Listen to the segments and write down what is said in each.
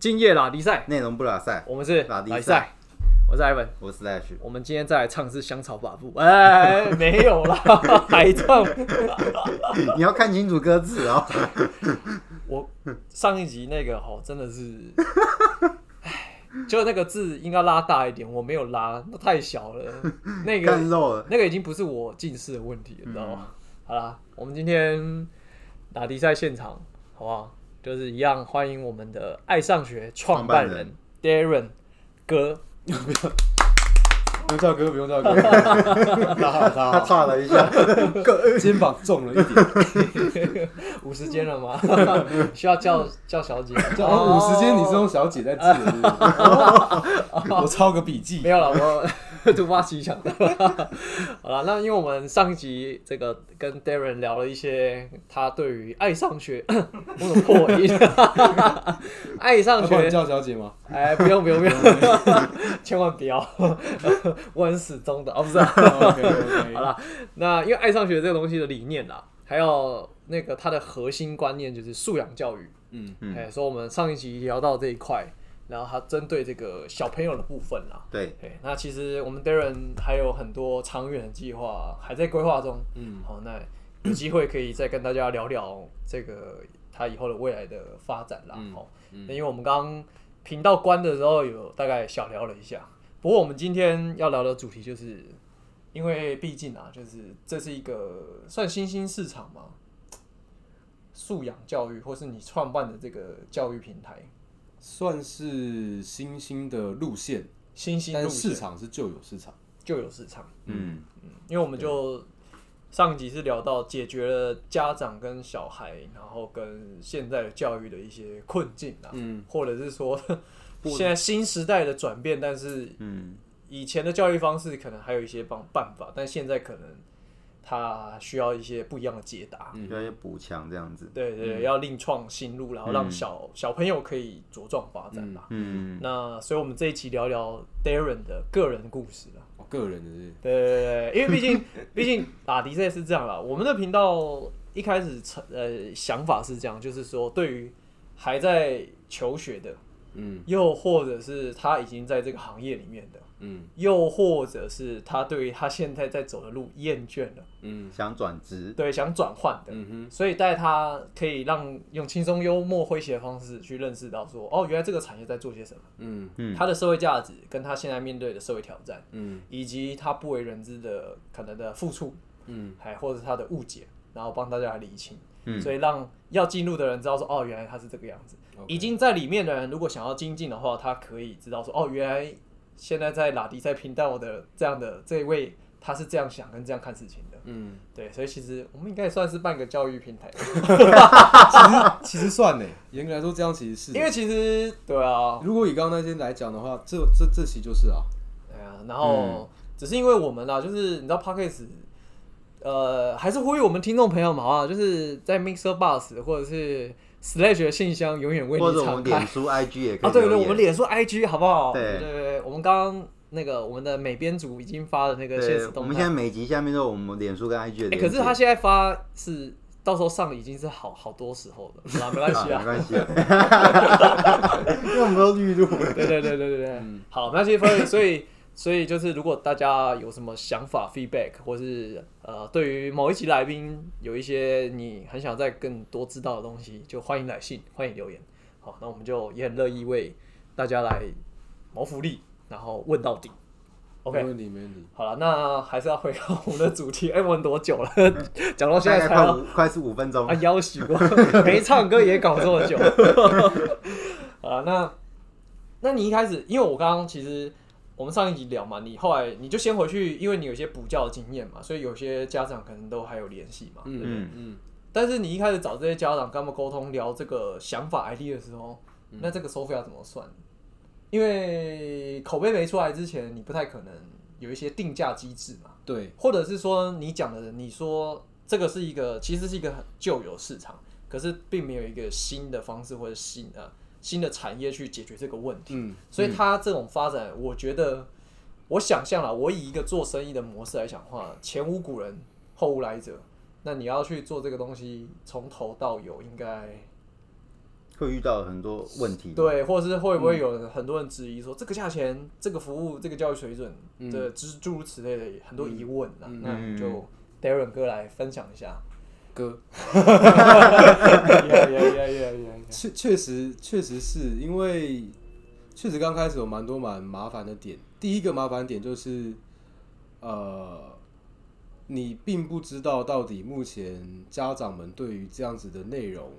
今夜拉迪赛，内容不拉赛，我们是拉迪赛赛，我是 Ivan。我是 Slash。我们今天再来唱是香草法布，哎，没有啦，还唱。你要看清楚歌词哦。我上一集那个哦真的是，哎，就那个字应该拉大一点，我没有拉，那太小了。那个了。那个已经不是我近视的问题了，你知道吗？好啦，我们今天打迪赛现场，好不好？就是一样，欢迎我们的爱上学创办人 Darren 哥。不用叫哥，不用叫哥。大家好，他好。差了一下，肩膀重了一点。五十斤了吗？需要叫叫小姐？叫哦五十斤，你是用小姐在记？我抄个笔记没。有了，我突发奇想的。好了，那因为我们上一集这个跟 Darren 聊了一些他对于爱上学，我怎么破音？爱上学，叫小姐吗？哎，不用不用不用，千万不要，我很始终的，哦不是、啊。OK OK。好了，那因为爱上学这个东西的理念啊，还有那个它的核心观念就是素养教育。嗯，哎、所以我们上一集聊到这一块，然后他针对这个小朋友的部分啦。对，对，那其实我们 Darren 还有很多长远的计划还在规划中。嗯，好，那有机会可以再跟大家聊聊这个他以后的未来的发展啦。嗯好、那因为我们刚刚频道关的时候有大概小聊了一下，不过我们今天要聊的主题就是，因为毕竟啊，就是这是一个算新兴市场嘛，素养教育或是你创办的这个教育平台，算是新兴的路线，新兴但市场是旧有市场。旧有市场。嗯，因为我们就上一集是聊到解决了家长跟小孩，然后跟现在的教育的一些困境啊，嗯，或者是说 现在新时代的转变，但是嗯，以前的教育方式可能还有一些帮办法，但现在可能它需要一些不一样的解答。需要一些补强这样子。对对对，要另创新路，然后让小、小朋友可以茁壮发展啦。嗯，那所以，我们这一期聊聊 Darren 的个人故事啦。我个人的是对对对，因为毕竟 毕竟打迪赛是这样啦，我们的频道一开始成呃想法是这样，就是说对于还在求学的，嗯。又或者是他已经在这个行业里面的，嗯。又或者是他对于他现在在走的路厌倦了，嗯。想转职，对，想转换的，嗯哼，所以带他可以让用轻松幽默诙谐的方式去认识到说，哦，原来这个产业在做些什么，嗯。嗯。他的社会价值跟他现在面对的社会挑战，嗯。以及他不为人知的可能的付出。嗯。还或者是他的误解，然后帮大家来理清，嗯。所以让要进入的人知道说，哦，原来他是这个样子。已经在里面的人，如果想要精进的话，他可以知道说，哦，原来现在在拉迪赛频道的这样的这一位，他是这样想跟这样看事情的。嗯，对，所以其实我们应该也算是半个教育平台，其实算呢，严格来说这样其实是。因为其实对啊，如果以刚刚那些来讲的话，这这这期就是啊，对啊，然后、只是因为我们啊，就是你知道 Podcast，呃，还是呼吁我们听众朋友们啊，就是在 Mixer Bus 或者是 Slash 的信箱永远为或者你敞开我们脸。书、IG 也可以啊，对对，我们脸书 IG 好不好？对对对，我们刚刚那个我们的美编组已经发了那个现实，动态我们现在。每集下面都有我们脸书跟 IG 的。可是他现在发是到时候上已经是好好多时候了，没关系啊，啊没。关系啊，因为我们都预录了。对对对对对对，好，没关系，所以所以所以就是，如果大家有什么想法、feedback，或是呃，对于某一集来宾有一些你很想再更多知道的东西，就欢迎来信，欢迎留言。好，那我们就也很乐意为大家来谋福利，然后问到底。OK，没问题没问题。好了，那还是要回到我们的主题。哎、问多久了？讲到现在才要五快是五分钟啊，，要许过，没唱歌也搞这么久。啊，那那你一开始，因为我刚刚其实我们上一集聊嘛，你后来你就先回去，因为你有些补教的经验嘛，所以有些家长可能都还有联系嘛。嗯嗯嗯，但是你一开始找这些家长跟他们沟通聊这个想法 ID 的时候，那这个收费要怎么算？因为口碑没出来之前，你不太可能有一些定价机制嘛。对，或者是说你讲的，你说这个是一个其实是一个很旧有市场，可是并没有一个新的方式或者新的新的产业去解决这个问题，嗯所以它这种发展，我觉得我想象了，我以一个做生意的模式来讲的话，前无古人后无来者，那你要去做这个东西，从头到有应该会遇到很多问题。，对，或者是会不会有很多人质疑说，这个价钱、这个服务、这个教育水准的诸诸如此类的很多疑问啊，那就 Darren 哥来分享一下。确确实确实是因为确实刚开始有蛮多蛮麻烦的点。第一个麻烦点就是，呃，你并不知道到底目前家长们对于这样子的内容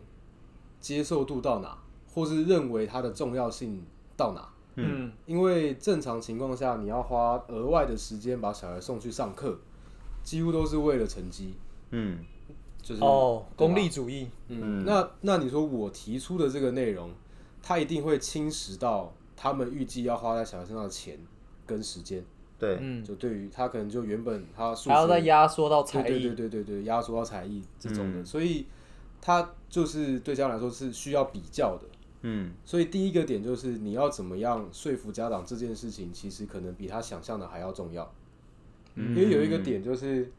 接受度到哪，或是认为它的重要性到哪。嗯，因为正常情况下，你要花额外的时间把小孩送去上课，几乎都是为了成绩，嗯就是哦，功利主义，嗯，那那你说我提出的这个内容，他一定会侵蚀到他们预计要花在小孩身上的钱跟时间。对，嗯，就对于他可能就原本他数学还要再压缩到才艺，对对对对对对压缩到才艺这种嗯。的，所以他就是对家长来说是需要比较的。嗯。所以第一个点就是你要怎么样说服家长这件事情，其实可能比他想象的还要重要。嗯。因为有一个点就是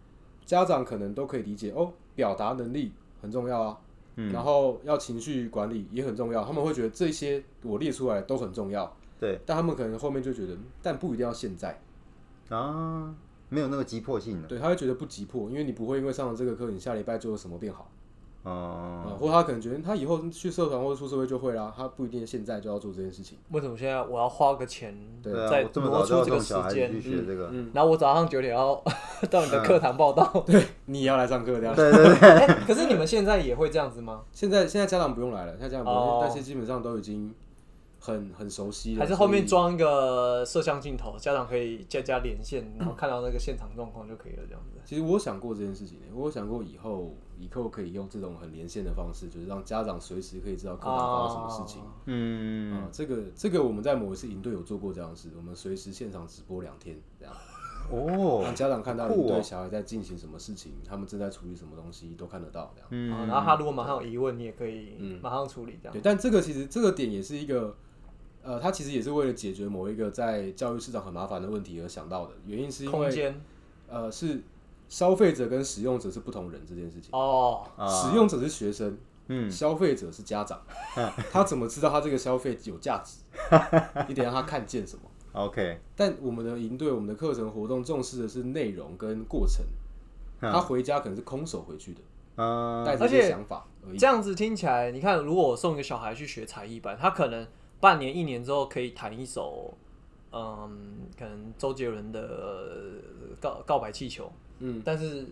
家长可能都可以理解哦，表达能力很重要啊，嗯。然后要情绪管理也很重要，他们会觉得这些我列出来都很重要，对。但他们可能后面就觉得，但不一定要现在，啊，没有那个急迫性的。对，他会觉得不急迫，因为你不会因为上了这个课，你下礼拜就有什么变好，哦，嗯，或他可能觉得他以后去社团或者出社会就会啦，他不一定现在就要做这件事情，为什么现在我要花个钱对对啊，再我这么挪出这个时间去？学这个，嗯，然后我早上九点要到你的课堂报道，你也要来上课这样。对对对，哎可是你们现在也会这样子吗？现在现在家长不用来了，现在家长不用，哦但是基本上都已经很很熟悉了，还是后面装一个摄像镜头，家长可以加加连线，然后看到那个现场状况就可以了，这样子。其实我想过这件事情，我想过以后以后可以用这种很连线的方式，就是让家长随时可以知道课堂发生什么事情。啊嗯啊、这个这个我们在某一次营队有做过这样的事，我们随时现场直播两天，这样哦让，家长看到你对小孩在进行什么事情，他们正在处理什么东西都看得到，这样。然后他如果马上有疑问，你也可以嗯马上处理，这样。对，但这个其实这个点也是一个，呃，他其实也是为了解决某一个在教育市场很麻烦的问题而想到的，原因是因为空间呃是消费者跟使用者是不同人这件事情。哦，啊使用者是学生，嗯消费者是家长，他怎么知道他这个消费有价值？你得让他看见什么。，OK，但我们的营队、我们的课程活动重视的是内容跟过程，嗯他回家可能是空手回去的，嗯带着而且一些想法而已。这样子听起来，你看，如果我送一个小孩去学才艺班，他可能半年、一年之后可以弹一首，嗯，可能周杰伦的呃告告白气球，嗯，但是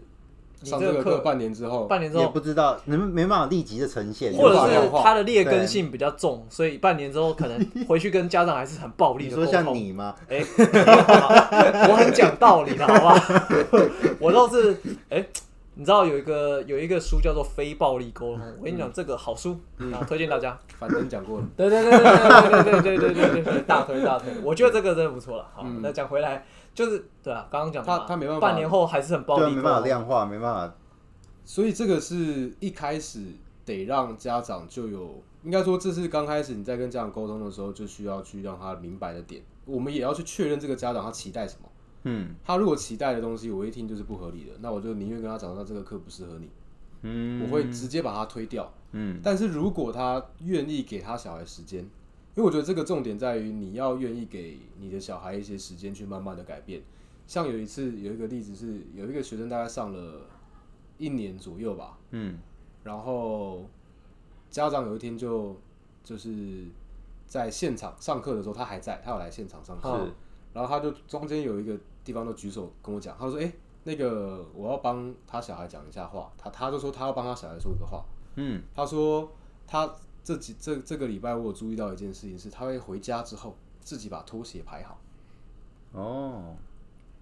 你上这个课半年之后，半年之后，不知道，你们没办法立即的呈现，或者是无法量化他的劣根性比较重，所以半年之后可能 回去跟家长还是很暴力你说像的沟通。你吗？哎、我很讲道理的，好不好？我倒是哎、你知道有一个有一个书叫做《非暴力沟通》，我跟你讲，这个好书，啊，推荐大家。反正讲过了，对对对对对对对对对对对对，大推大推，我觉得这个真的不错了。好，嗯那讲回来，就是对啊，刚刚讲的他他没办法半年后还是很暴对啊，力，没办法量化，没办法，所以这个是一开始得让家长就有，应该说这是刚开始你在跟家长沟通的时候就需要去让他明白的点。我们也要去确认这个家长他期待什么。嗯他如果期待的东西我一听就是不合理的，那我就宁愿跟他讲，那这个课不适合你，嗯，我会直接把他推掉。嗯但是如果他愿意给他小孩时间，因为我觉得这个重点在于你要愿意给你的小孩一些时间去慢慢的改变。像有一次有一个例子是，有一个学生大概上了一年左右吧，嗯然后家长有一天就就是在现场上课的时候，他还在，他有来现场上课，然后他就中间有一个地方都举手跟我讲，他说：“哎、那个我要帮他小孩讲一下话。”他他就说他要帮他小孩说一个话。嗯他说他这几这这个礼拜我有注意到一件事情是，他会回家之后自己把拖鞋排好，哦，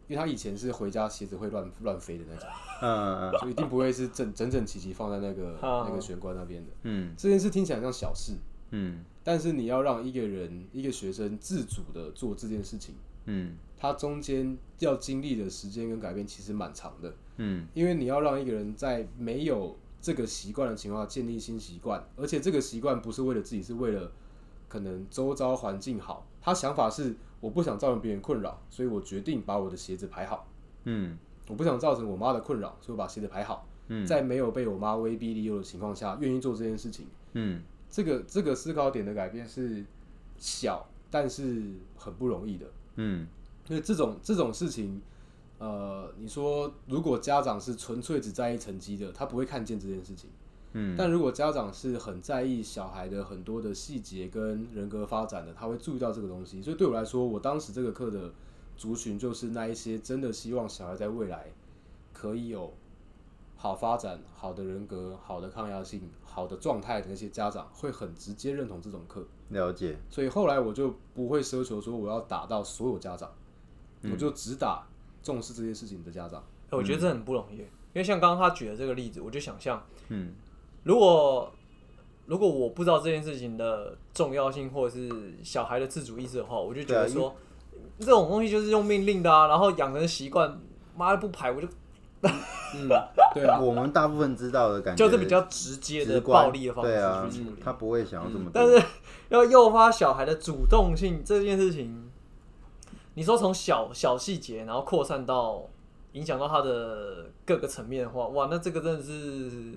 因为他以前是回家鞋子会乱乱飞的那种，嗯就一定不会是整整整齐齐放在那个啊那个玄关那边的。嗯。这件事听起来像小事，嗯。但是你要让一个人一个学生自主的做这件事情，嗯。他中间要经历的时间跟改变其实蛮长的。嗯。因为你要让一个人在没有这个习惯的情况下建立新习惯，而且这个习惯不是为了自己，是为了可能周遭环境好。他想法是我不想造成别人困扰，所以我决定把我的鞋子排好。嗯我不想造成我妈的困扰，所以我把鞋子排好。嗯在没有被我妈威逼利诱的情况下，愿意做这件事情，嗯这个这个思考点的改变是小，但是很不容易的。嗯因为这种这种事情，呃，你说如果家长是纯粹只在意成绩的，他不会看见这件事情。嗯但如果家长是很在意小孩的很多的细节跟人格发展的，他会注意到这个东西。所以对我来说，我当时这个课的族群就是那一些真的希望小孩在未来可以有好发展、好的人格、好的抗压性、好的状态的那些家长，会很直接认同这种课。了解，所以后来我就不会奢求说我要打到所有家长，嗯我就只打重视这些事情的家长。哎我觉得这很不容易，因为像刚刚他举的这个例子，我就想象，嗯如果如果我不知道这件事情的重要性，或者是小孩的自主意识的话，我就觉得说，这种东西就是用命令的啊，然后养成习惯，妈的不排我就嗯，对啊，我们大部分知道的感觉就是比较直接的暴力的方对啊式去处理。他不会想要这么多，但是要诱发小孩的主动性这件事情，你说从小小细节，然后扩散到影响到他的各个层面的话，哇，那这个真的是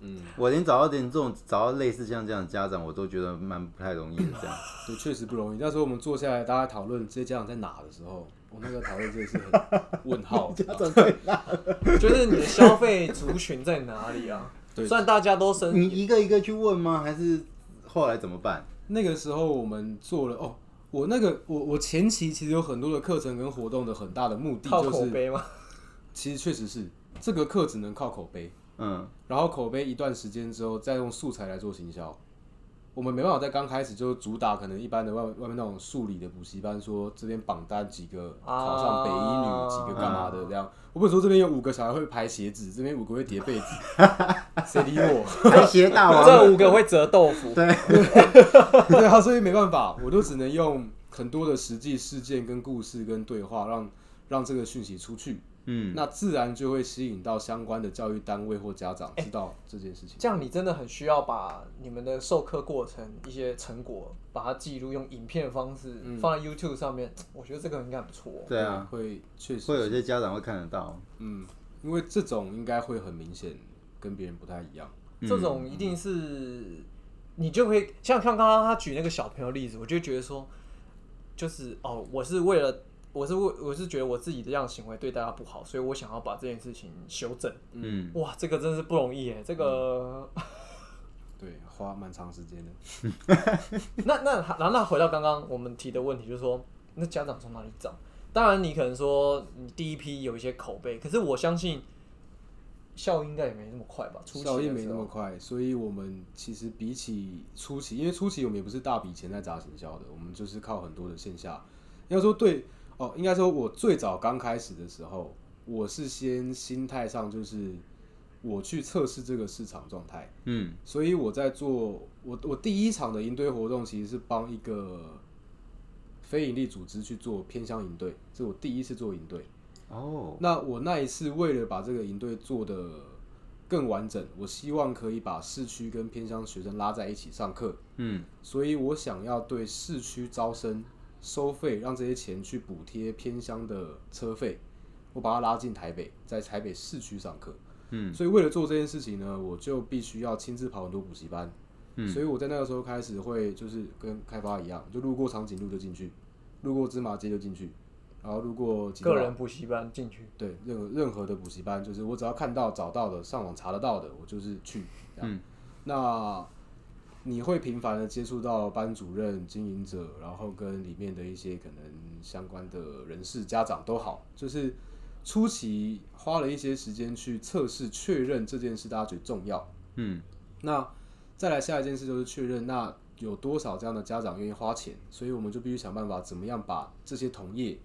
嗯，我连找到点这种找到类似像这样的家长，我都觉得蛮不太容易的。这样，对，确实不容易。那时候我们坐下来，大家讨论这些家长在哪的时候，我那个讨论真的是很问号。家长 就是你的消费族群在哪里啊？对虽然大家都生，你一个一个去问吗？还是后来怎么办？那个时候我们做了哦，我那个我我前期其实有很多的课程跟活动的很大的目的靠就是，口碑吗？其实确实是这个课只能靠口碑，嗯然后口碑一段时间之后再用素材来做行销。我们没办法在刚开始就主打可能一般的外外面那种数理的补习班，说这边榜单几个考上北一女，啊几个干嘛的这样。我不是说这边有五个小孩会排鞋子，这边五个会叠被子，谁理我？排鞋大王，这五个会折豆腐，对啊，所以没办法，我就只能用很多的实际事件、跟故事、跟对话，让让这个讯息出去，嗯，那自然就会吸引到相关的教育单位或家长知道这件事情。这样你真的很需要把你们的授课过程一些成果，把它记录，用影片的方式嗯放在 YouTube 上面，我觉得这个应该很不错。对啊，会确实会有些家长会看得到。嗯，因为这种应该会很明显跟别人不太一样。这种一定是你就会像像刚刚他举那个小朋友例子，我就觉得说，就是哦，我是为了我是为我是觉得我自己的这样行为对大家不好，所以我想要把这件事情修正。嗯，哇，这个真是不容易耶！这个、对，花蛮长时间的。那那然后那回到刚刚我们提的问题，就是说那家长从哪里找？当然，你可能说你第一批有一些口碑，可是我相信效应应该也没那么快吧？初期的效益没那么快，所以我们其实比起初期，因为初期我们也不是大笔钱在砸行销的，我们就是靠很多的线下。要说对哦，应该说我最早刚开始的时候，我是先心态上就是我去测试这个市场状态，嗯所以我在做我我第一场的营队活动其实是帮一个非营利组织去做偏乡营队，这是我第一次做营队。哦，那我那一次为了把这个营队做得更完整，我希望可以把市区跟偏乡学生拉在一起上课，嗯所以我想要对市区招生收费，让这些钱去补贴偏乡的车费，我把它拉进台北，在台北市区上课。嗯所以为了做这件事情呢，我就必须要亲自跑很多补习班。嗯所以我在那个时候开始会就是跟开发一样，就路过长颈鹿就进去，路过芝麻街就进去，然后路过吉个人补习班进去，对，任何任何的补习班，就是我只要看到、找到的、上网查得到的，我就是去。这样，嗯那你会频繁的接触到班主任、经营者，然后跟里面的一些可能相关的人士、家长都好，就是初期花了一些时间去测试、确认这件事大家觉得重要。嗯。那再来下一件事就是确认，那有多少这样的家长愿意花钱，所以我们就必须想办法怎么样把这些同业，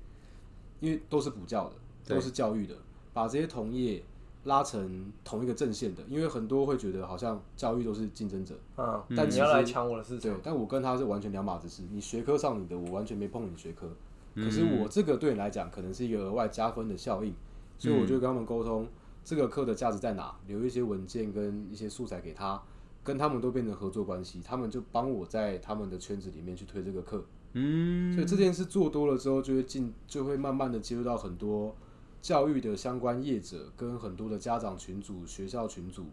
因为都是补教的，都是教育的，把这些同业拉成同一个阵线的，因为很多会觉得好像教育都是竞争者，嗯，但你要来抢我的市场，，对但我跟他是完全两码子事，你学科上你的，我完全没碰你学科，嗯。可是我这个对你来讲可能是一个额外加分的效应，所以我就跟他们沟通这个课的价值在哪，留一些文件跟一些素材给他，跟他们都变成合作关系，他们就帮我在他们的圈子里面去推这个课，嗯，所以这件事做多了之后，就会进，就会慢慢的接触到很多教育的相关业者跟很多的家长群组、学校群组，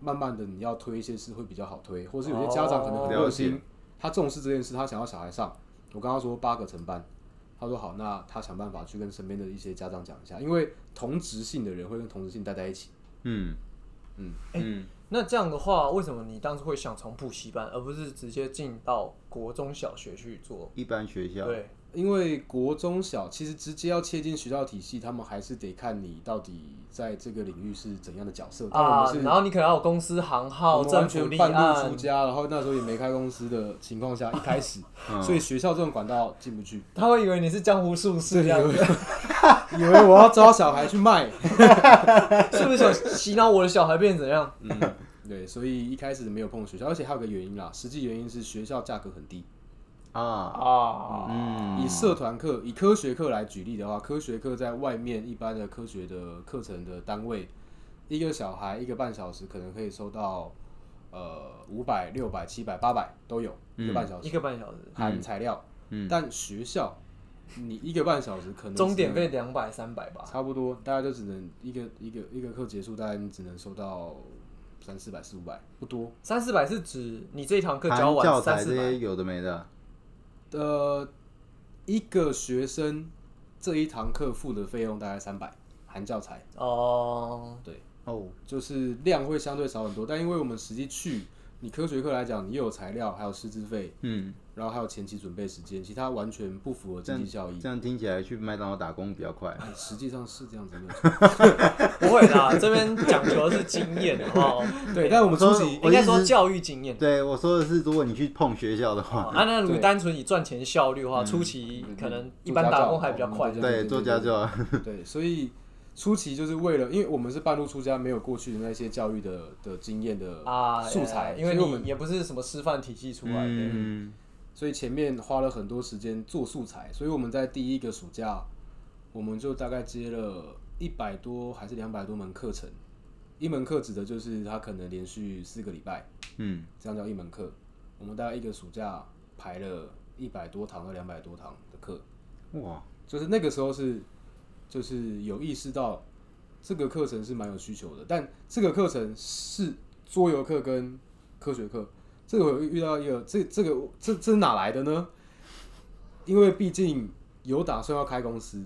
慢慢的你要推一些事会比较好推，或是有些家长可能很热心解，他重视这件事，他想要小孩上。我刚刚说八个成班，他说好，那他想办法去跟身边的一些家长讲一下，因为同职性的人会跟同职性待在一起。嗯嗯嗯，那这样的话，为什么你当时会想从补习班，而不是直接进到国中小学去做？一般学校对，因为国中小其实直接要切进学校体系，他们还是得看你到底在这个领域是怎样的角色。啊然后你可能要有公司行号、们完政府立全半路出，家，然后那时候也没开公司的情况下，一开始，嗯所以学校这种管道进不去。他会以为你是江湖术士对，这样，以为 以为我要招小孩去卖，是不是想洗脑我的小孩变怎样？嗯，对，所以一开始没有碰学校，而且还有个原因啦，实际原因是学校价格很低。啊，啊，嗯，以社团课、以科学课来举例的话，科学课在外面一般的科学的课程的单位，一个小孩一个半小时可能可以收到呃五百、六百、七百、八百都有，一个半小时一个半小时，含材料。嗯。但学校你一个半小时可能钟点费两百三百吧。差不多，大概就只能一个一个一个课结束，大概你只能收到三四百、四五百，不多。三四百是指你这一堂课教完三四百？有的没的，呃，一个学生这一堂课付的费用大概三百，含教材。哦，对，哦，就是量会相对少很多，但因为我们实际去，你科学课来讲，你又有材料，还有师资费，嗯，然后还有前期准备时间，其他完全不符合经济效益。这样听起来去麦当劳打工比较快。哎实际上是这样子，没有错。不会啦，这边讲求的是经验哦，对，但我们初我期我应该说教育经验。对，我说的是，如果你去碰学校的话，啊，那如果对单纯以赚钱效率的话，初期可能一般打工还比较快。对对，做家教，对，所以初期就是为了，因为我们是半路出家，没有过去的那些教育的的经验的啊，素材，因为你也不是什么师范体系出来的，嗯，所以前面花了很多时间做素材，所以我们在第一个暑假，我们就大概接了一百多还是两百多门课程。一门课指的就是他可能连续四个礼拜，嗯，这样叫一门课。我们大概一个暑假排了一百多堂到两百多堂的课，哇，就是那个时候是，就是有意识到这个课程是蛮有需求的，但这个课程是桌游课跟科学课，这个我遇到一个，这这个这这是哪来的呢？因为毕竟有打算要开公司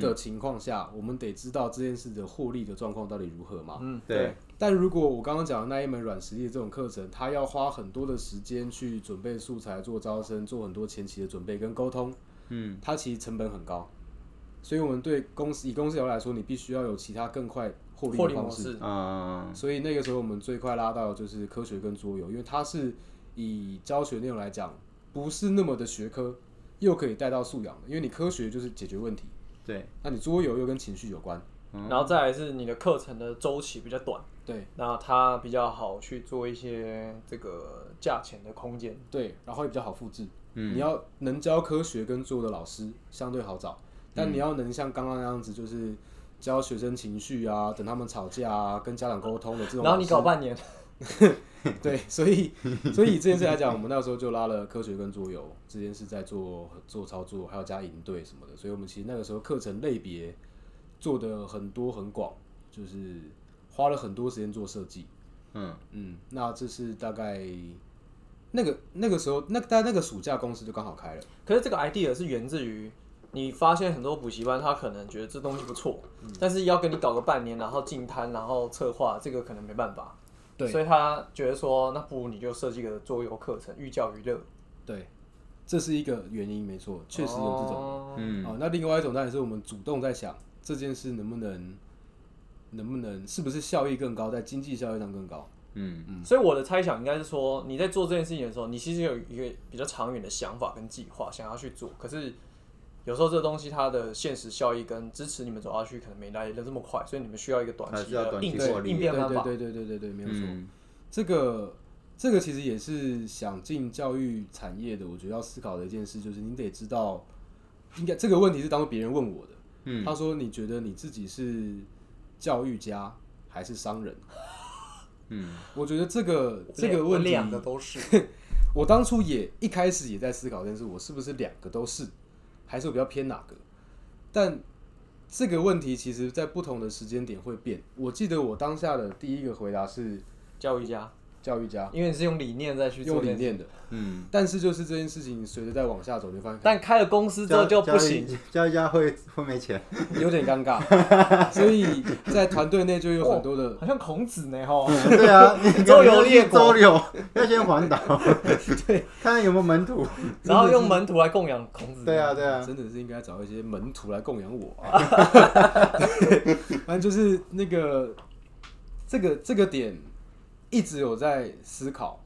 的情况下，我们得知道这件事的获利的状况到底如何嘛。嗯，对，但如果我刚刚讲的那一门软实力的这种课程，它要花很多的时间去准备素材、做招生、做很多前期的准备跟沟通，嗯，它其实成本很高，所以我们对公司以公司角度来说，你必须要有其他更快获利模式，啊，所以那个时候我们最快拉到的就是科学跟桌游，因为它是以教学内容来讲，不是那么的学科，又可以带到素养的。因为你科学就是解决问题，对，那你桌游又跟情绪有关，然后再来是你的课程的周期比较短，对那它比较好去做一些这个价钱的空间。对，然后也比较好复制。嗯你要能教科学跟做的老师相对好找，但你要能像刚刚那样子，就是教学生情绪啊，等他们吵架啊，跟家长沟通的这种然后，你搞半年，对，所以 所以以这件事来讲，我们那时候就拉了科学跟桌游这件事在做做操作，还有加营队什么的，所以我们其实那个时候课程类别做的很多很广，就是花了很多时间做设计。嗯，嗯，那这是大概那个那个时候，那大概那个暑假公司就刚好开了。可是这个 idea 是源自于你发现很多补习班，他可能觉得这东西不错，嗯但是要跟你搞个半年，然后进摊，然后策划，这个可能没办法。对所以他觉得说，那不如你就设计个桌游课程，寓教于乐。对，这是一个原因，没错，确实有这种。哦嗯，哦，那另外一种当然是我们主动在想这件事能不能能不能是不是效益更高，在经济效益上更高。嗯，所以我的猜想应该是说，你在做这件事情的时候，你其实有一个比较长远的想法跟计划，想要去做。可是有时候这东西它的现实效益跟支持你们走下去，可能没来的这么快，所以你们需要一个短期的应应变方法。对对对对对对，没有错。嗯这个这个其实也是想进教育产业的，我觉得要思考的一件事，就是你得知道，应该这个问题是当别人问我的，嗯，他说你觉得你自己是教育家还是商人？嗯，我觉得这个这个问题，两个都是。我当初也一开始也在思考但是，我是不是两个都是，还是我比较偏哪个？但这个问题其实在不同的时间点会变。我记得我当下的第一个回答是，教育家，教育家，因为你是用理念再去做理念的。嗯，但是就是这件事情随着再往下走，你会发现但开了公司之后就不行。教育家会会没钱，有点尴尬，所以在团队内就有很多的好像孔子呢，哈，对啊，你 周游列国。周游要先环岛，对，看看有没有门徒，然后用门徒来供养孔子。对啊，对啊，真的是应该找一些门徒来供养我啊。反正就是那个这个这个点一直有在思考。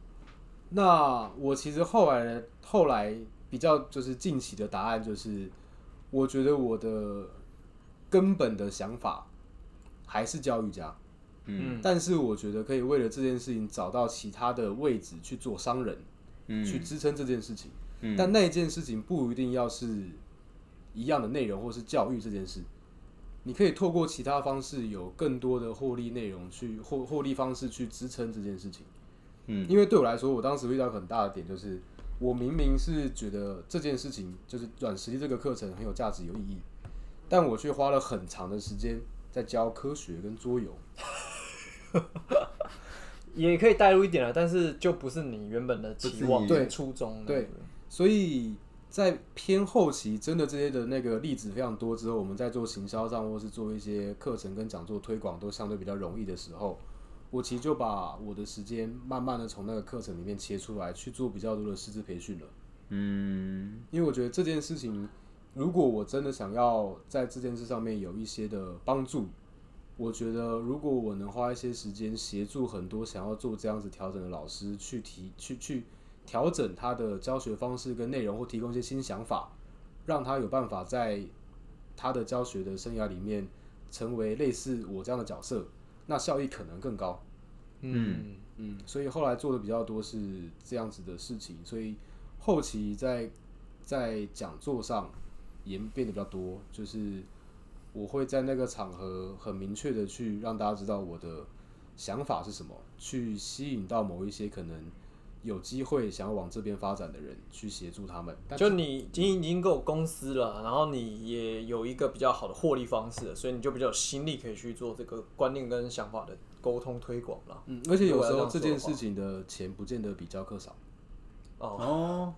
那我其实后来后来比较就是近期的答案就是，我觉得我的根本的想法还是教育家，嗯，但是我觉得可以为了这件事情找到其他的位置去做商人，嗯。去支撑这件事情。嗯。但那件事情不一定要是一样的内容，或是教育这件事，你可以透过其他方式有更多的获利内容去获获利方式去支撑这件事情。嗯，因为对我来说，我当时遇到很大的点就是，我明明是觉得这件事情就是软实力这个课程很有价值、有意义，但我却花了很长的时间在教科学跟桌游。也可以带入一点了，但是就不是你原本的期望、不是你跟初衷。对，所以在偏后期，真的这些的那个例子非常多之后，我们在做行销上，或是做一些课程跟讲座推广都相对比较容易的时候，我其实就把我的时间慢慢的从那个课程里面切出来，去做比较多的师资培训了。嗯因为我觉得这件事情，如果我真的想要在这件事上面有一些的帮助，我觉得如果我能花一些时间协助很多想要做这样子调整的老师去提去去调整他的教学方式跟内容，或提供一些新想法，让他有办法在他的教学的生涯里面成为类似我这样的角色，那效益可能更高。嗯，嗯，所以后来做的比较多是这样子的事情，所以后期在在讲座上也变得比较多，就是我会在那个场合很明确的去让大家知道我的想法是什么，去吸引到某一些可能有机会想要往这边发展的人，去协助他们。但就你已经营已经够公司了，然后你也有一个比较好的获利方式，所以你就比较有心力可以去做这个观念跟想法的沟通推广了。嗯，而且有时候这件事情的钱不见得比教课少。哦，哦，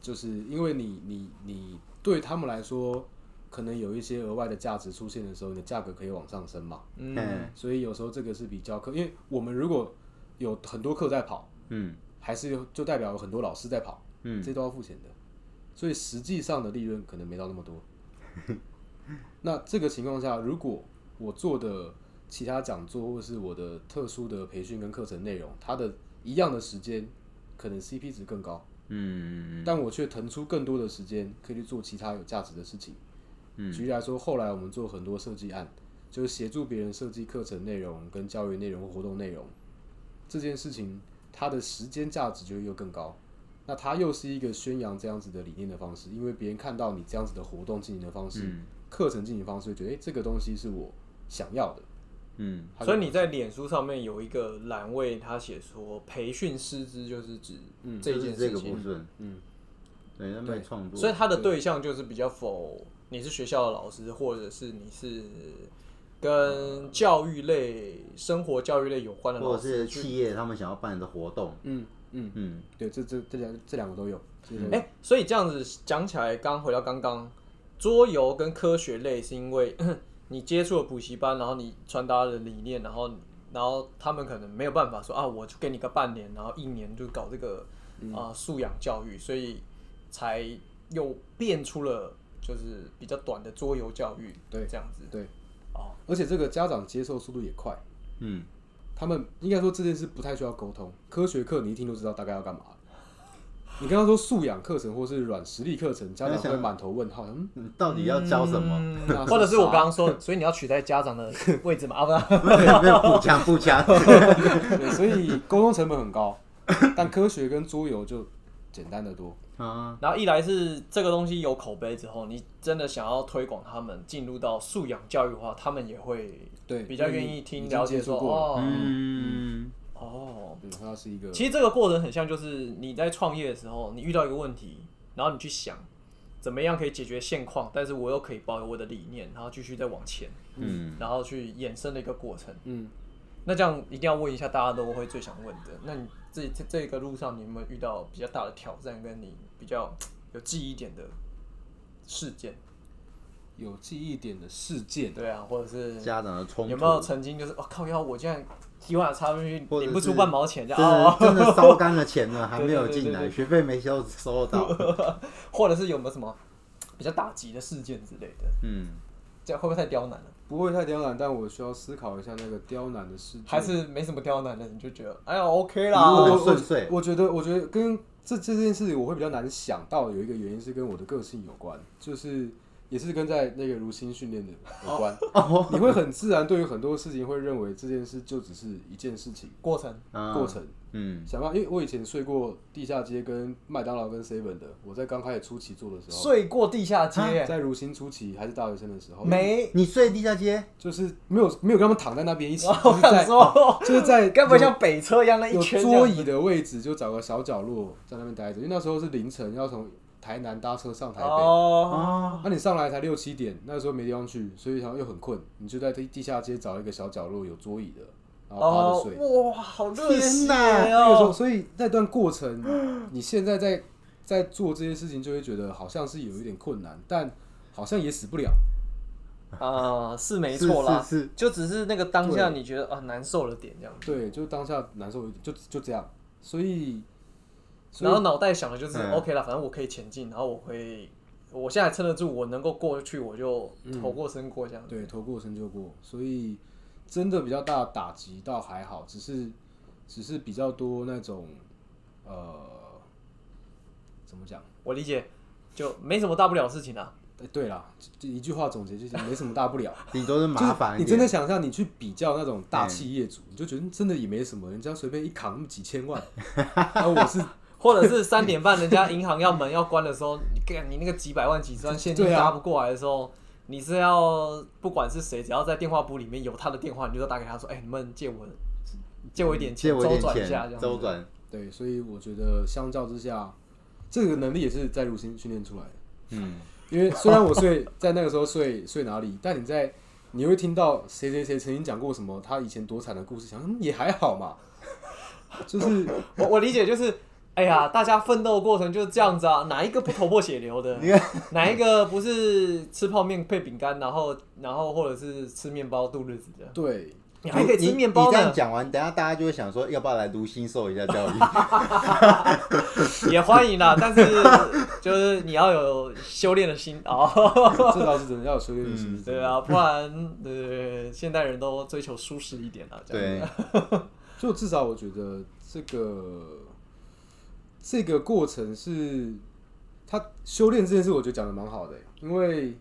就是因为你你你对他们来说，可能有一些额外的价值出现的时候，你的价格可以往上升嘛。嗯，嗯所以有时候这个是比教课，因为我们如果有很多课在跑，嗯还是有就代表有很多老师在跑，嗯这都要付钱的，所以实际上的利润可能没到那么多。那这个情况下，如果我做的其他讲座或是我的特殊的培训跟课程内容，它的一样的时间，可能 CP 值更高。嗯但我却腾出更多的时间，可以去做其他有价值的事情。嗯举例来说，后来我们做很多设计案，就是协助别人设计课程内容、跟教育内容或活动内容，这件事情它的时间价值就又更高。那它又是一个宣扬这样子的理念的方式，因为别人看到你这样子的活动进行的方式、嗯课程进行方式，会觉得诶、这个东西是我想要的。嗯所以你在脸书上面有一个栏位，他写说培训师资就是指嗯这就是这个部件事情，分，嗯，对，创作，所以他的对象就是比较否你是学校的老师，或者是你是跟教育类、生活教育类有关的或者是。企业他们想要办的活动，嗯嗯，嗯对，这这这两这两个都有。哎、所以这样子讲起来，刚回到刚刚，桌游跟科学类是因为 你接触了补习班，然后你传达了理念，然后然后他们可能没有办法说啊，我就给你个半年，然后一年就搞这个啊、素养教育，所以才又变出了就是比较短的桌游教育，对这样子。对，哦，而且这个家长接受速度也快。嗯，他们应该说这件事不太需要沟通，科学课你一听就知道大概要干嘛了。你刚刚说素养课程或是软实力课程，家长会满头问号，嗯，你到底要教什么？那 或者是我刚刚说的，所以你要取代家长的位置嘛？啊，不是，没有没有步枪步枪，对，所以沟通成本很高，但科学跟桌游就简单的多。啊，然后一来是这个东西有口碑之后，你真的想要推广他们进入到素养教育的话，他们也会对，比较愿意听了解说哦嗯哦。对，它是一个其实这个过程很像，就是你在创业的时候，你遇到一个问题，然后你去想怎么样可以解决现况，但是我又可以保有我的理念，然后继续再往前，嗯然后去衍生的一个过程。嗯，那这样一定要问一下大家都会最想问的，那你这这这个路上你有没有遇到比较大的挑战，跟你比较 有记忆点的事件？有记忆点的事件，对啊，或者是家长的冲突，有没有曾经就是哦靠腰，我竟然提完插进去领不出半毛钱，这真样哦，的真的 烧干了钱了，还没有进来，学费没收收到，或者是有没有什么比较打击的事件之类的？嗯，这样会不会太刁难了？不会太刁难，但我需要思考一下那个刁难的事情。还是没什么刁难的，你就觉得哎呀 OK 啦。果，我顺遂。我觉得，我觉得跟这这件事情，我会比较难想到有一个原因是跟我的个性有关，就是也是跟在那个如新训练的有关。哦你会很自然对于很多事情会认为这件事就只是一件事情过程啊过程。嗯，想到，因为我以前睡过地下街跟麦当劳跟 seven 的，我在刚开始初期做的时候，睡过地下街，在如新初期还是大学生的时候，没。你睡地下街，就是没有没有跟他们躺在那边一起，我就是在想说，就是在该不会像北车一样那一圈桌椅的位置，就找个小角落在那边待着。因为那时候是凌晨，要从台南搭车上台北，哦，那、你上来才六七点，那时候没地方去，所以然后又很困，你就在地地下街找一个小角落有桌椅的，然后趴着哦睡。，哇，好热血天哪那个时候，哦！所以那段过程，你现在在在做这些事情，就会觉得好像是有一点困难，但好像也死不了。啊，是没错啦，是是是就只是那个当下你觉得啊难受了点这样，对，就当下难受一点，就就这样。所以然后脑袋想的就是嗯 OK 了，反正我可以前进，然后我会，我现在撑得住，我能够过去，我就头过身过这样。对，头过身就过，所以真的比较大的打击倒还好，只是只是比较多那种呃，怎么讲？我理解，就没什么大不了的事情啊。哎，对啦，就就一句话总结就是没什么大不了。你都是麻烦。你真的想象你去比较那种大企业主，你就觉得真的也没什么，人家随便一扛那么几千万，然 后我是或者是三点半人家银行要门要关的时候，你 干你那个几百万几十万现金对啊搭不过来的时候，你是要不管是谁，只要在电话簿里面有他的电话，你就打给他说，哎、你们借我借我一点钱，借我一点周转一下这，样。周转，对，所以我觉得相较之下，这个能力也是在如新训练出来的。嗯，因为虽然我睡在那个时候睡 睡哪里，但你在你会听到谁谁谁曾经讲过什么他以前多惨的故事，想嗯也还好嘛，就是 我我理解就是。哎呀，大家奋斗的过程就是这样子啊，哪一个不头破血流的？哪一个不是吃泡面配饼干，然后然后或者是吃面包度日子的？对你还可以吃面包你这样，讲完，等下大家就会想说，要不要来读新受一下教育？也欢迎啦。但是就是你要有修炼的心哦。这倒是真的要有修炼的心。对啊，不然呃，现代人都追求舒适一点啊，对，就至少我觉得这个这个过程是他修炼这件事，我觉得讲的蛮好的，因为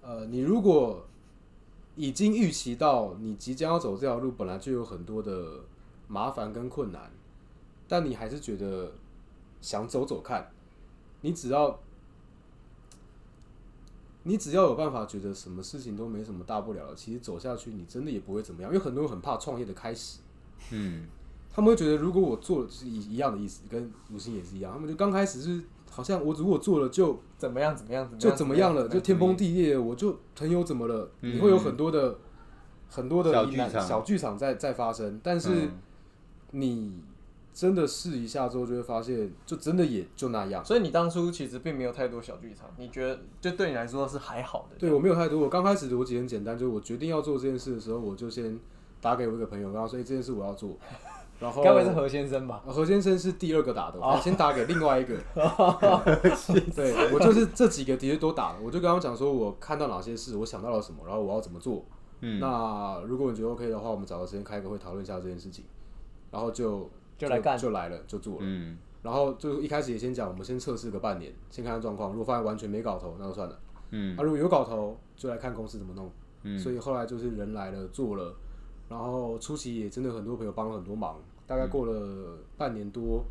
呃，你如果已经预期到你即将要走这条路，本来就有很多的麻烦跟困难，但你还是觉得想走走看，你只要你只要有办法觉得什么事情都没什么大不了，其实走下去你真的也不会怎么样，因为很多人很怕创业的开始。嗯，他们会觉得，如果我做了是一一样的意思，跟五星也是一样。他们就刚开始是好像我如果做了就怎么样怎么样怎么样就怎么样了，就天崩地裂，我就朋友怎么了？嗯你会有很多的很多的疑难小剧场小剧场在在发生，但是嗯你真的试一下之后，就会发现，就真的也就那样。所以你当初其实并没有太多小剧场，你觉得就对你来说是还好的。对 我没有太多，我刚开始逻辑很简单，就是我决定要做这件事的时候，我就先打给我一个朋友，跟他说：“哎、这件事我要做。”然后该不会是何先生吧？呃何先生是第二个打的，我先打给另外一个。对我就是这几个的确都打了，我就跟他们讲说，我看到哪些事，我想到了什么，然后我要怎么做。嗯那如果你觉得 OK 的话，我们找个时间开个会讨论一下这件事情，然后就就来干就来了，就做了。嗯，然后就一开始也先讲，我们先测试个半年，先看看状况。如果发现完全没搞头，那就算了。嗯啊，如果有搞头，就来看公司怎么弄。嗯所以后来就是人来了，做了，然后初期也真的很多朋友帮了很多忙，大概过了半年多，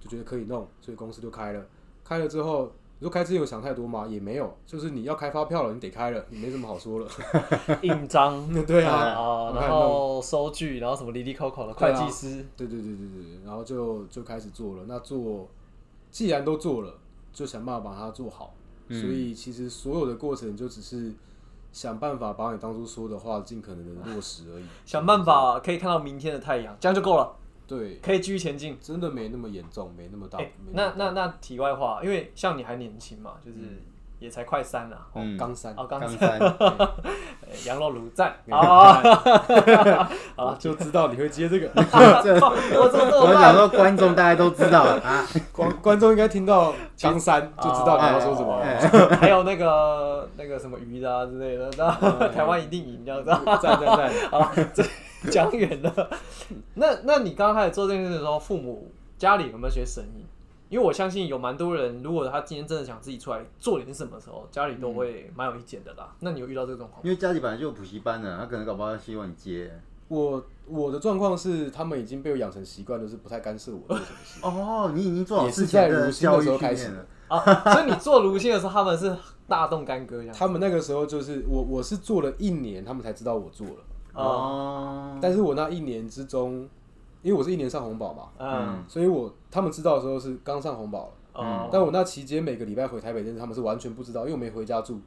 就觉得可以弄，所以公司就开了。开了之后，你说开之前有想太多吗？也没有，就是你要开发票了，你得开了，你没什么好说了。印章 对啊，啊，然后收据，然后什么离离口口的会计师，对对对对对，然后就就开始做了。那做，既然都做了，就想办法把它做好。嗯所以其实所有的过程就只是想办法把你当初说的话尽可能的落实而已。想办法可以看到明天的太阳，这样就够了，对，可以继续前进。真的没那么严重，没那么大。那那那题外话，因为像你还年轻嘛，就是也才快三了。哦嗯刚三哦，刚三，羊肉卤赞 啊，我就知道你会接这个。我怎么这我想么烂？说观众大家都知道啊，观观众应该听到刚三就知道你要说什么了。还有那个那个什么鱼的啊之类的，那台湾一定赢这样子。赞赞赞！好，这讲远了。那那你刚开始做这件事的时候，父母家里有没有学生意？因为我相信有蛮多人，如果他今天真的想自己出来做点什么的时候，家里都会蛮有意见的啦。那你有遇到这个状况吗？因为家里本来就有补习班的，他可能搞不好希望你接。我我的状况是，他们已经被我养成习惯，就是不太干涉我做什么事。哦，你已经做好也是事前在如新的时候开始了。啊，所以你做如新的时候，他们是大动干戈这样。他们那个时候就是我，我是做了一年，他们才知道我做了。哦，但是我那一年之中，因为我是一年上红宝嘛，嗯。所以我他们知道的时候是刚上红宝了。哦，但我那期间每个礼拜回台北这件事，他们是完全不知道，因为我没回家住，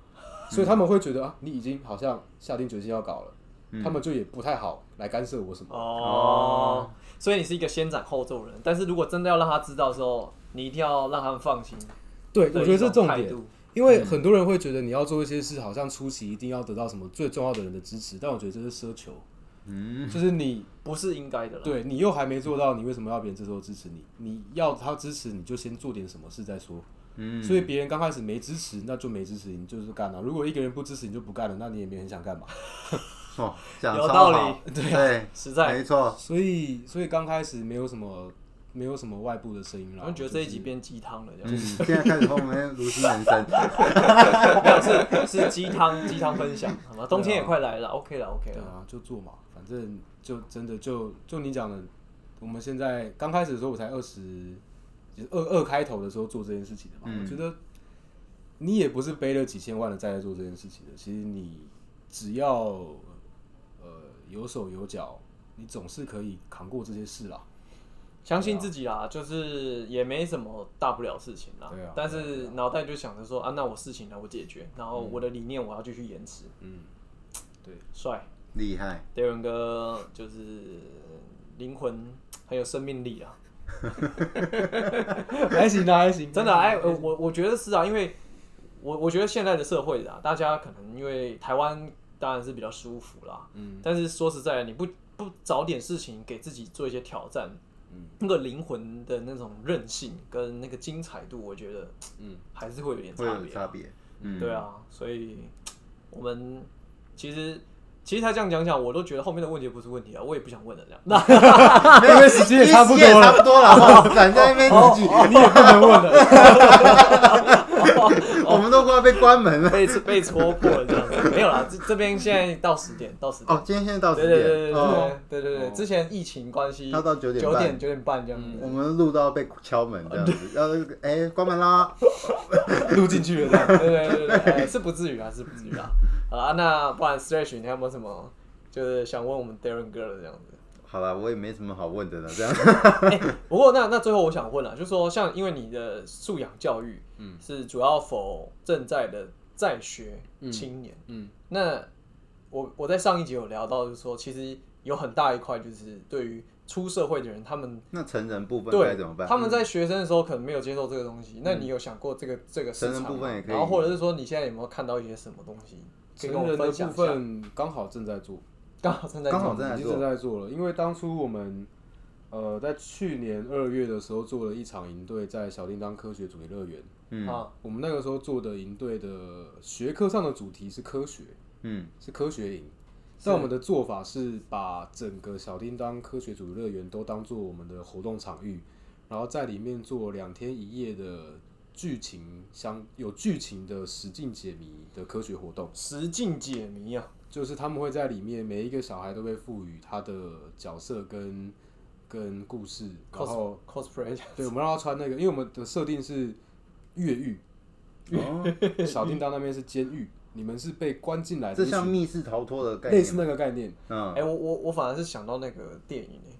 所以他们会觉得啊，你已经好像下定决心要搞了，他们就也不太好来干涉我什么。哦，所以你是一个先斩后奏人，但是如果真的要让他知道的时候，你一定要让他们放心。对，我觉得这是重点，因为很多人会觉得你要做一些事，好像初期一定要得到什么最重要的人的支持，但我觉得这是奢求，嗯，就是你不是应该的了。对你又还没做到，你为什么要别人这时候支持你？你要他支持，你就先做点什么事再说。嗯，所以别人刚开始没支持，那就没支持，你就是干了。如果一个人不支持，你就不干了，那你也没很想干嘛。哦，有道理好对，实在。没错，所以，所以刚开始没有什么，没有什么外部的声音了。我觉得这一集变鸡汤了，这嗯，样。现在开始后面如是人生，没有是是鸡汤鸡汤分享，好吗？冬天也快来了，OK 了，OK 了。对啊，就做嘛，反正就真的就就你讲的，我们现在刚开始的时候我才二十，就是二二开头的时候做这件事情的嘛。嗯我觉得你也不是背了几千万的债在做这件事情的，其实你只要呃有手有脚，你总是可以扛过这些事啦。相信自己啦，就是也没什么大不了事情啦。对啊但是脑袋就想着说啊，那我事情呢我解决，然后我的理念我要继续延迟。嗯，对，帅。厉害，，Darren 哥就是灵魂很有生命力啊。还行啊，还行，真的啊，哎、呃我我觉得是啊，因为我我觉得现在的社会啊，大家可能因为台湾当然是比较舒服啦，嗯，但是说实在的，你不不找点事情给自己做一些挑战，嗯，那个灵魂的那种韧性跟那个精彩度，我觉得嗯，还是会有点差别、有差别，嗯，对啊，所以我们其实。其实他这样讲讲，我都觉得后面的问题不是问题啊，我也不想问了这样。那因为时间也差不多了。差了，不多了，哦反正那边自己，你也不能问了。我们都快要被关门了。被被戳破了这样子，没有啦，这这边现在到十点，到十点。哦，今天现在到十对对对对点，哦，对对对对，之前疫情关系，要到九点半九点九点半这样子我。们录到被敲门这样子，要哎关门啦，录进去了，这样。对对对对对，是不至于啊，是不至于啊。好啦，那不然 Stretch，你还有没有什么就是想问我们 Darren 哥的这样子？好了，我也没什么好问的了，这样，不过那那最后我想问了，就是说像因为你的素养教育，嗯。是主要否正在的在学青年，嗯那我我在上一集有聊到，就是说其实有很大一块就是对于出社会的人，他们那成人部分对该怎么办？他们在学生的时候可能没有接受这个东西，那你有想过这个这个市成人部分也可以。然后或者是说你现在有没有看到一些什么东西可以跟我成人的分享一下？部分刚好正在做，刚好正在做刚好正在已经正在做了。因为当初我们呃在去年二月的时候做了一场营队，在小叮当科学主题乐园。嗯啊，我们那个时候做的营队的学科上的主题是科学，嗯是科学营。但我们的做法是把整个小叮当科学主题乐园都当做我们的活动场域，然后在里面做两天一夜的剧情相有剧情的实境解谜的科学活动。实境解谜啊，就是他们会在里面，每一个小孩都被赋予他的角色跟跟故事，然后 cosplay 对，我们让他穿那个，因为我们的设定是越狱，哦，小叮当那边是监狱，你们是被关进来的这像密室逃脱的概类似那个概念，嗯哎、，我我我反而是想到那个电影、欸，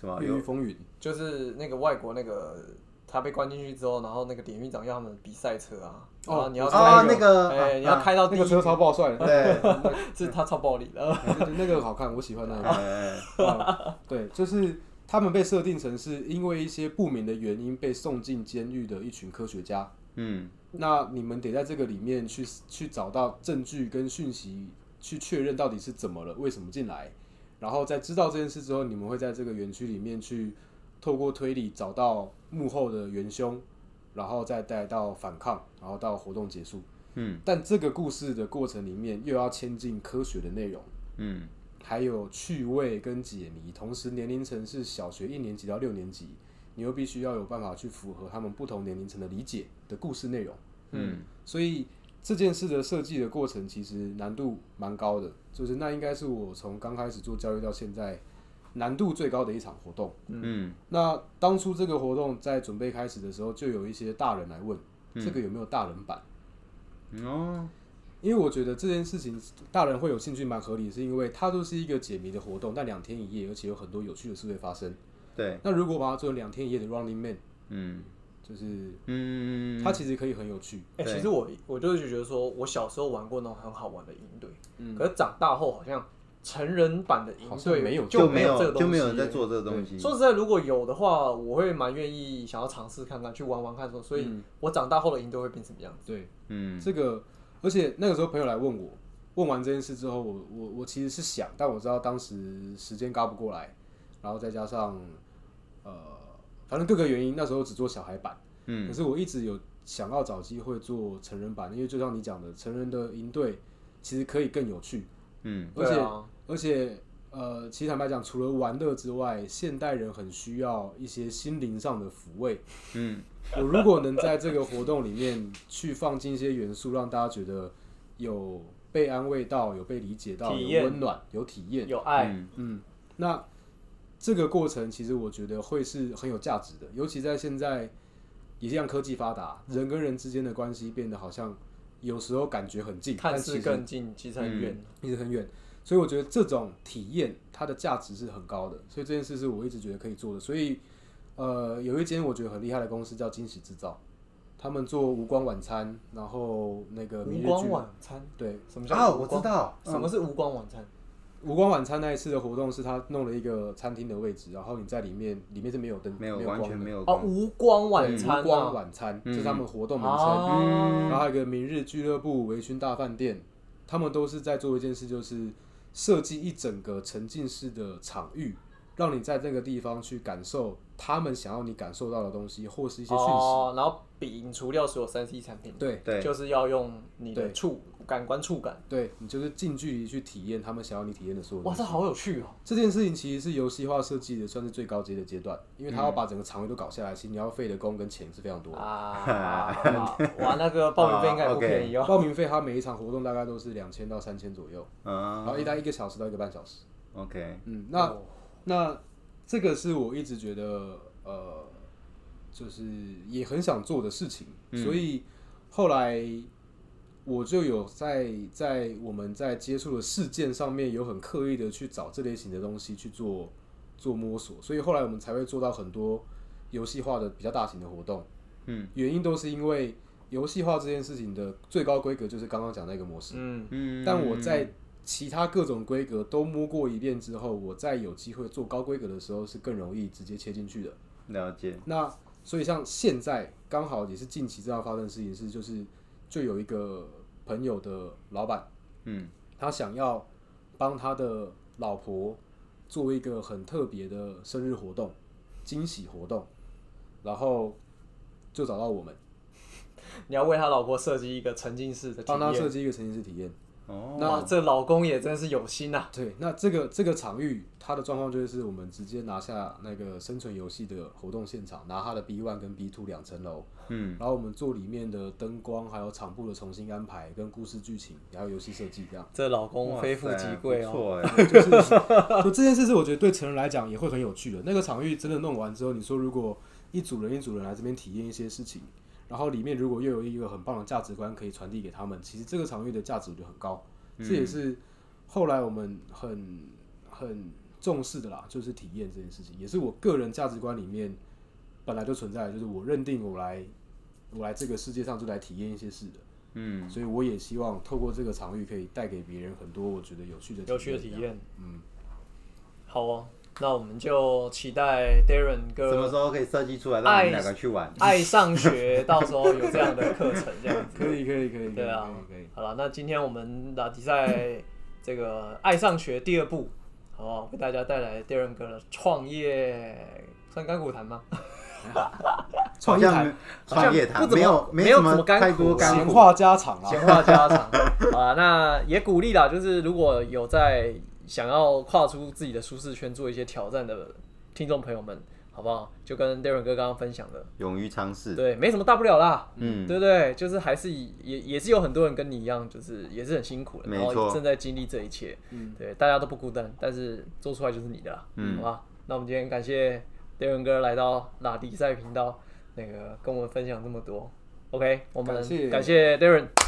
什么《越狱风云》就是那个外国那个他被关进去之后，然后那个典狱长要他们比赛车啊，哦然后你要我开哦，知道那个哎，你要啊开到那个车超爆帅的，对，是他超暴力的，那个好看，我喜欢那个。对，就是他们被设定成是因为一些不明的原因被送进监狱的一群科学家。嗯。那你们得在这个里面去去找到证据跟讯息，去确认到底是怎么了，为什么进来，然后在知道这件事之后，你们会在这个园区里面去透过推理找到幕后的元凶，然后再带到反抗，然后到活动结束。嗯但这个故事的过程里面又要牵进科学的内容。嗯还有趣味跟解谜，同时年龄层是小学一年级到六年级，你又必须要有办法去符合他们不同年龄层的理解的故事内容。嗯所以这件事的设计的过程其实难度蛮高的，就是那应该是我从刚开始做教育到现在难度最高的一场活动。嗯那当初这个活动在准备开始的时候，就有一些大人来问，这个有没有大人版？嗯哦，因为我觉得这件事情大人会有兴趣蛮合理，是因为它都是一个解谜的活动，但两天一夜，而且有很多有趣的事会发生。对，那如果把它做成两天一夜的 Running Man，嗯就是嗯它其实可以很有趣。哎、对其实我我就是觉得说，我小时候玩过那种很好玩的营队，嗯可是长大后好像成人版的营队没有就没有这个东西，就没有人在。做这个东西，说实在，如果有的话，我会蛮愿意想要尝试看看，去玩玩看说，所以嗯我长大后的营队会变什么样子？对，嗯这个，而且那个时候朋友来问我，问完这件事之后，我我我其实是想，但我知道当时时间嘎不过来，然后再加上呃，反正各个原因，那时候只做小孩版。嗯可是我一直有想要找机会做成人版，因为就像你讲的，成人的营队其实可以更有趣，嗯而且、而且呃，其实坦白讲，除了玩乐之外，现代人很需要一些心灵上的抚慰。嗯 我如果能在这个活动里面去放进一些元素，让大家觉得有被安慰到、有被理解到、有温暖、有体验，有爱，嗯嗯，那这个过程其实我觉得会是很有价值的，尤其在现在也像科技发达，人跟人之间的关系变得好像有时候感觉很近，看似但其实更近，其实很远。一直很远。所以我觉得这种体验它的价值是很高的，所以这件事是我一直觉得可以做的。所以呃，有一间我觉得很厉害的公司叫惊喜制造，他们做无光晚餐，然后那个明无光日剧晚餐，对什么叫啊，我知道，什么是无光晚餐？无光晚餐那一次的活动是他弄了一个餐厅的位置，然后你在里面，里面是没有灯，没有完全光的。哦，没有光，无光晚对餐无光啊，晚餐，嗯。这是他们活动名称。啊然后还有一个明日俱乐部、维勋大饭店，他们都是在做一件事，就是设计一整个沉浸式的场域，让你在这个地方去感受他们想要你感受到的东西，或是一些讯息。哦，然后摒除掉所有三 C 产品，对对，就是要用你的对触感官触感。对，你就是近距离去体验他们想要你体验的所有哇，西。这好有趣哦！这件事情其实是游戏化设计的，算是最高阶的阶段，因为它要把整个场域都搞下来，其实你要费的工跟钱是非常多的。啊，哇，那个报名费应该也不便宜哦。报名费它每一场活动大概都是两千到三千左右，然嗯后一单一个小时到一个半小时。，OK，嗯，那哦那这个是我一直觉得呃，就是也很想做的事情，所以后来我就有在在我们在接触的事件上面有很刻意的去找这类型的东西去做做摸索，所以后来我们才会做到很多游戏化的比较大型的活动。嗯，原因都是因为游戏化这件事情的最高规格就是刚刚讲那个模式。嗯，嗯，但我在其他各种规格都摸过一遍之后，我再有机会做高规格的时候是更容易直接切进去的。了解，那所以像现在刚好也是近期这样发生的事情是，就是就有一个朋友的老板，嗯他想要帮他的老婆做一个很特别的生日活动、惊喜活动，然后就找到我们，你要为他老婆设计一个沉浸式的体帮他设。计一个沉浸式体验。哦，那，这老公也真是有心呐！对，那这个这个场域，他的状况就是我们直接拿下那个生存游戏的活动现场，拿他的 B one 跟 B two 两层楼，嗯然后我们做里面的灯光，还有场部的重新安排，跟故事剧情，还有游戏设计这样。这老公非富即贵哦。不错哎，就是 就这件事是我觉得对成人来讲也会很有趣的。那个场域真的弄完之后，你说如果一组人一组人来这边体验一些事情，然后里面如果又有一个很棒的价值观可以传递给他们，其实这个场域的价值就很高。这也是后来我们很很重视的啦，就是体验这件事情，也是我个人价值观里面本来就存在，就是我认定我来我来这个世界上就来体验一些事的，嗯，所以我也希望透过这个场域可以带给别人很多我觉得有趣的有趣的体验。嗯，好哦，那我们就期待 Darren 哥什么哥时候可以设计出来让我们两个去玩？爱上学，到时候有这样的课程这样子。可以可以可以，对啊可以可以，好了，那今天我们打比赛这个爱上学第二部，好不好？为大家带来 Darren 哥的创业，算干股谈吗？创业谈创业谈不怎么没有没有什么干苦，闲话家常啊，闲话家常 啊，那也鼓励啦，就是如果有在想要跨出自己的舒适圈做一些挑战的听众朋友们，好不好？就跟 Darren 哥刚刚分享的，勇于尝试。对，没什么大不了啦，嗯，对不对？就是还是也也是有很多人跟你一样，就是也是很辛苦的，然后正在经历这一切，嗯对，大家都不孤单，但是做出来就是你的啦，嗯好吧？那我们今天感谢 Darren 哥来到拉迪赛频道，那个跟我们分享这么多，OK，我们感谢感谢 Darren。